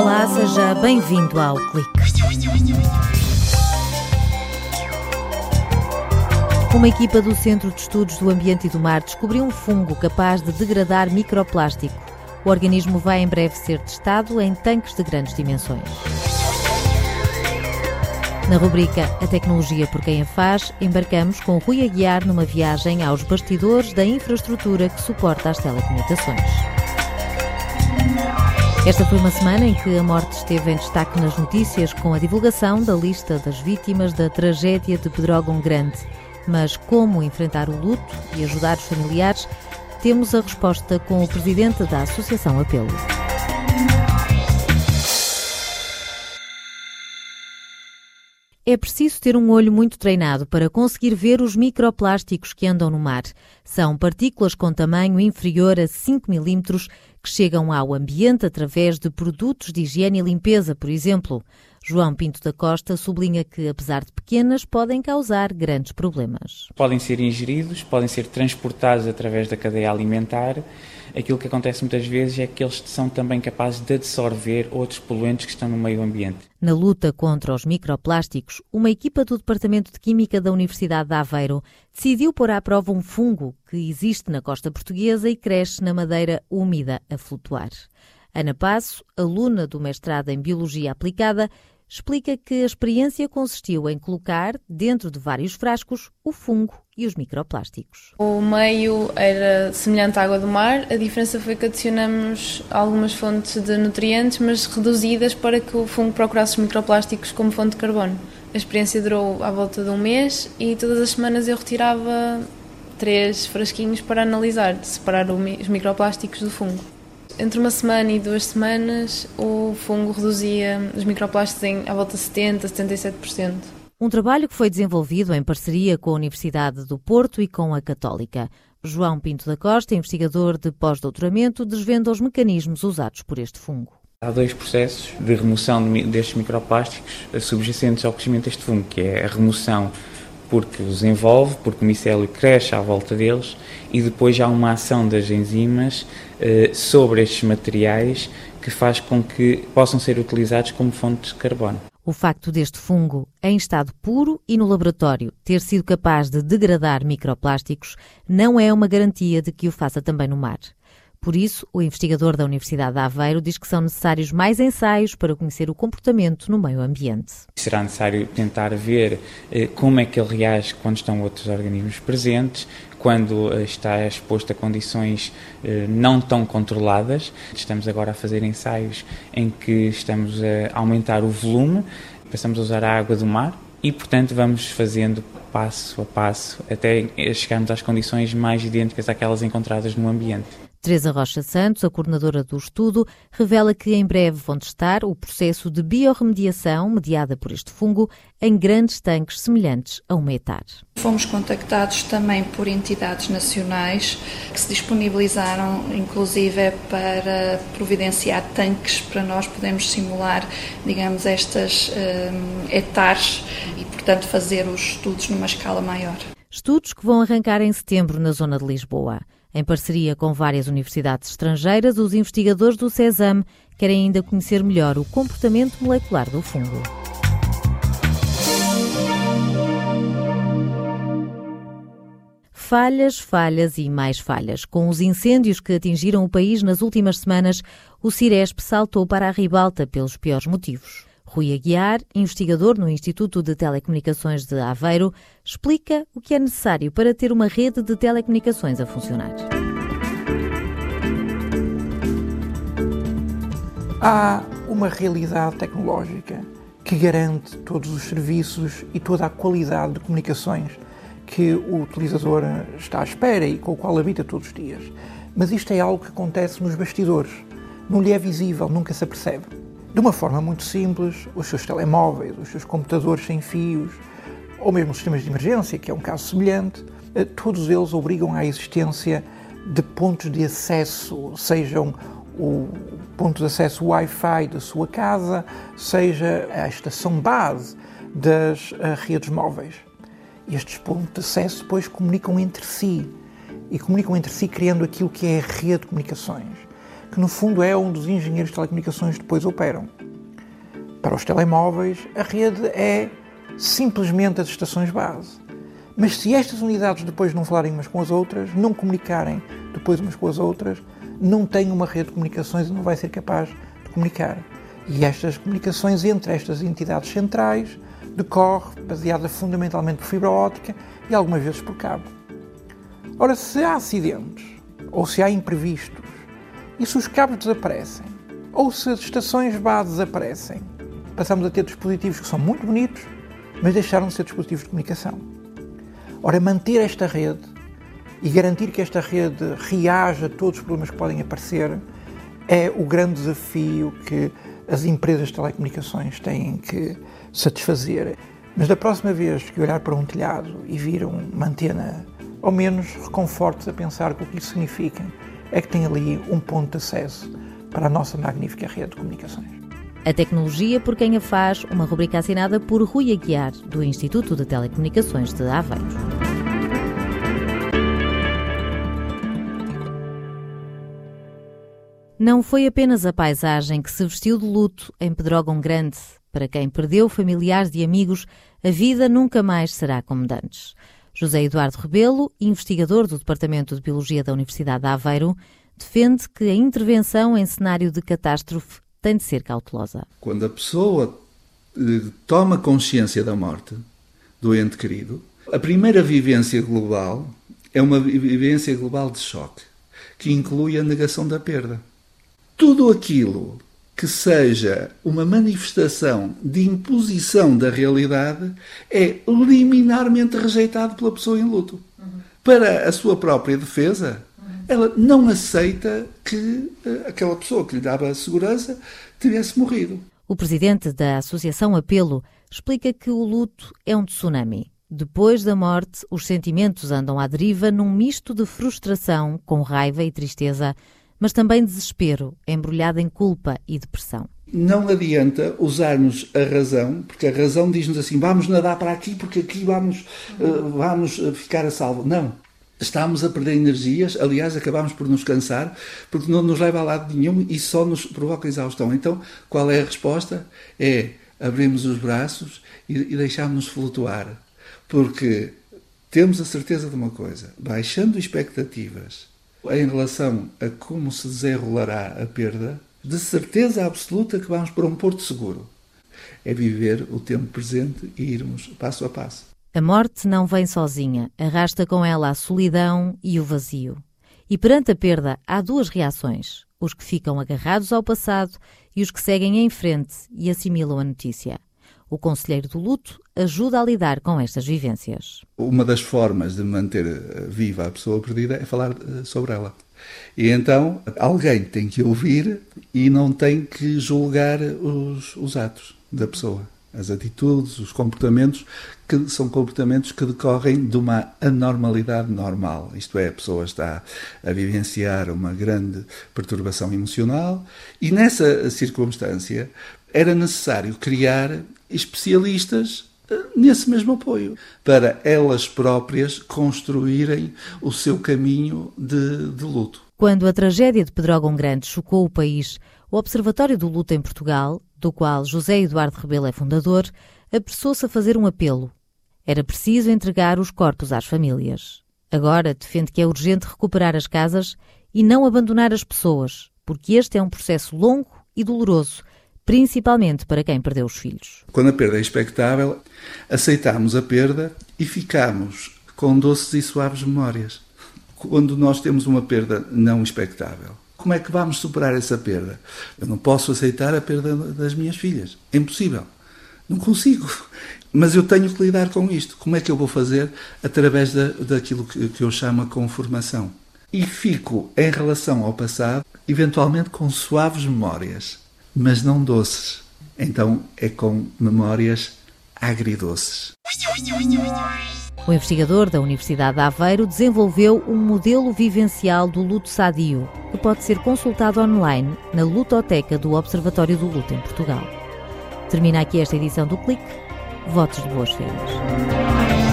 Olá, seja bem-vindo ao Clique. Uma equipa do Centro de Estudos do Ambiente e do Mar descobriu um fungo capaz de degradar microplástico. O organismo vai em breve ser testado em tanques de grandes dimensões. Na rubrica A Tecnologia por Quem a Faz, embarcamos com Rui Aguiar numa viagem aos bastidores da infraestrutura que suporta as telecomunicações. Esta foi uma semana em que a morte esteve em destaque nas notícias com a divulgação da lista das vítimas da tragédia de Pedrógão Grande. Mas como enfrentar o luto e ajudar os familiares? Temos a resposta com o presidente da Associação Apelo. É preciso ter um olho muito treinado para conseguir ver os microplásticos que andam no mar. São partículas com tamanho inferior a 5 milímetros que chegam ao ambiente através de produtos de higiene e limpeza, por exemplo. João Pinto da Costa sublinha que, apesar de pequenas, podem causar grandes problemas. Podem ser ingeridos, podem ser transportados através da cadeia alimentar aquilo que acontece muitas vezes é que eles são também capazes de absorver outros poluentes que estão no meio ambiente. Na luta contra os microplásticos, uma equipa do Departamento de Química da Universidade de Aveiro decidiu pôr à prova um fungo que existe na costa portuguesa e cresce na madeira úmida a flutuar. Ana Passo, aluna do mestrado em Biologia Aplicada, explica que a experiência consistiu em colocar, dentro de vários frascos, o fungo e os microplásticos. O meio era semelhante à água do mar, a diferença foi que adicionamos algumas fontes de nutrientes, mas reduzidas para que o fungo procurasse os microplásticos como fonte de carbono. A experiência durou à volta de um mês e todas as semanas eu retirava três frasquinhos para analisar, separar os microplásticos do fungo. Entre uma semana e duas semanas, o fungo reduzia os microplásticos em à volta de 70%, 77%. Um trabalho que foi desenvolvido em parceria com a Universidade do Porto e com a Católica. João Pinto da Costa, investigador de pós-doutoramento, desvenda os mecanismos usados por este fungo. Há dois processos de remoção destes microplásticos subjacentes ao crescimento deste fungo, que é a remoção porque os envolve, porque o micélio cresce à volta deles e depois há uma ação das enzimas sobre estes materiais que faz com que possam ser utilizados como fontes de carbono. O facto deste fungo, em estado puro e no laboratório, ter sido capaz de degradar microplásticos não é uma garantia de que o faça também no mar. Por isso, o investigador da Universidade de Aveiro diz que são necessários mais ensaios para conhecer o comportamento no meio ambiente. Será necessário tentar ver eh, como é que ele reage quando estão outros organismos presentes, quando eh, está exposto a condições eh, não tão controladas. Estamos agora a fazer ensaios em que estamos a aumentar o volume, passamos a usar a água do mar e, portanto, vamos fazendo passo a passo até chegarmos às condições mais idênticas àquelas encontradas no ambiente. Teresa Rocha Santos, a coordenadora do estudo, revela que em breve vão testar o processo de biorremediação mediada por este fungo em grandes tanques semelhantes a uma hectare. Fomos contactados também por entidades nacionais que se disponibilizaram, inclusive, para providenciar tanques para nós podermos simular, digamos, estas um, hectares e, portanto, fazer os estudos numa escala maior. Estudos que vão arrancar em setembro na zona de Lisboa. Em parceria com várias universidades estrangeiras, os investigadores do CESAM querem ainda conhecer melhor o comportamento molecular do fungo. Falhas, falhas e mais falhas. Com os incêndios que atingiram o país nas últimas semanas, o Ciresp saltou para a ribalta pelos piores motivos. Rui Aguiar, investigador no Instituto de Telecomunicações de Aveiro, explica o que é necessário para ter uma rede de telecomunicações a funcionar. Há uma realidade tecnológica que garante todos os serviços e toda a qualidade de comunicações que o utilizador está à espera e com o qual habita todos os dias. Mas isto é algo que acontece nos bastidores. Não lhe é visível, nunca se apercebe. De uma forma muito simples, os seus telemóveis, os seus computadores sem fios, ou mesmo os sistemas de emergência, que é um caso semelhante, eh, todos eles obrigam à existência de pontos de acesso, sejam o ponto de acesso Wi-Fi da sua casa, seja a estação base das eh, redes móveis. Estes pontos de acesso depois comunicam entre si e comunicam entre si criando aquilo que é a rede de comunicações que no fundo é onde os engenheiros de telecomunicações depois operam. Para os telemóveis, a rede é simplesmente as estações base. Mas se estas unidades depois não falarem umas com as outras, não comunicarem depois umas com as outras, não tem uma rede de comunicações e não vai ser capaz de comunicar. E estas comunicações entre estas entidades centrais decorre baseada fundamentalmente por fibra óptica e algumas vezes por cabo. Ora, se há acidentes ou se há imprevistos e se os cabos desaparecem ou se as estações base desaparecem, passamos a ter dispositivos que são muito bonitos, mas deixaram de ser dispositivos de comunicação. Ora, manter esta rede e garantir que esta rede reaja a todos os problemas que podem aparecer é o grande desafio que as empresas de telecomunicações têm que satisfazer. Mas da próxima vez que olhar para um telhado e vir uma antena, ao menos reconforte a pensar que o que isso significa é que tem ali um ponto de acesso para a nossa magnífica rede de comunicações. A tecnologia por quem a faz, uma rubrica assinada por Rui Aguiar, do Instituto de Telecomunicações de Aveiro. Não foi apenas a paisagem que se vestiu de luto em Pedrógão Grande. Para quem perdeu familiares e amigos, a vida nunca mais será como antes. José Eduardo Rebelo, investigador do Departamento de Biologia da Universidade de Aveiro, defende que a intervenção em cenário de catástrofe tem de ser cautelosa. Quando a pessoa eh, toma consciência da morte do ente querido, a primeira vivência global é uma vivência global de choque, que inclui a negação da perda tudo aquilo que seja uma manifestação de imposição da realidade é liminarmente rejeitado pela pessoa em luto. Uhum. Para a sua própria defesa, uhum. ela não aceita que uh, aquela pessoa que lhe dava segurança tivesse morrido. O presidente da Associação Apelo explica que o luto é um tsunami. Depois da morte, os sentimentos andam à deriva num misto de frustração, com raiva e tristeza mas também desespero, embrulhado em culpa e depressão. Não adianta usarmos a razão, porque a razão diz-nos assim: vamos nadar para aqui, porque aqui vamos, uh, vamos eh, ficar a salvo. Não. Estamos a perder energias, aliás, acabamos por nos cansar, porque não nos leva a lado nenhum e só nos provoca exaustão. Então, qual é a resposta? É abrirmos os braços e, e deixarmos-nos flutuar. Porque temos a certeza de uma coisa: baixando expectativas em relação a como se desenrolará a perda, de certeza absoluta que vamos para um porto seguro. É viver o tempo presente e irmos passo a passo. A morte não vem sozinha, arrasta com ela a solidão e o vazio. E perante a perda há duas reações: os que ficam agarrados ao passado e os que seguem em frente e assimilam a notícia. O Conselheiro do Luto ajuda a lidar com estas vivências. Uma das formas de manter eh, viva a pessoa perdida é falar eh, sobre ela. E então alguém tem que ouvir e não tem que julgar os, os atos da pessoa, as atitudes, os comportamentos, que são comportamentos que decorrem de uma anormalidade normal. Isto é, a pessoa está a vivenciar uma grande perturbação emocional e nessa circunstância era necessário criar especialistas nesse mesmo apoio, para elas próprias construírem o seu caminho de, de luto. Quando a tragédia de Pedrógão Grande chocou o país, o Observatório do Luto em Portugal, do qual José Eduardo Rebelo é fundador, apressou-se a fazer um apelo. Era preciso entregar os corpos às famílias. Agora defende que é urgente recuperar as casas e não abandonar as pessoas, porque este é um processo longo e doloroso principalmente para quem perdeu os filhos. Quando a perda é expectável, aceitamos a perda e ficamos com doces e suaves memórias. Quando nós temos uma perda não expectável, como é que vamos superar essa perda? Eu não posso aceitar a perda das minhas filhas. É impossível. Não consigo. Mas eu tenho que lidar com isto. Como é que eu vou fazer? Através da, daquilo que, que eu chamo a conformação. E fico, em relação ao passado, eventualmente com suaves memórias mas não doces. Então é com memórias agridoces. O investigador da Universidade de Aveiro desenvolveu um modelo vivencial do luto sadio, que pode ser consultado online na Lutoteca do Observatório do Luto em Portugal. Termina aqui esta edição do Clique. Votos de boas férias.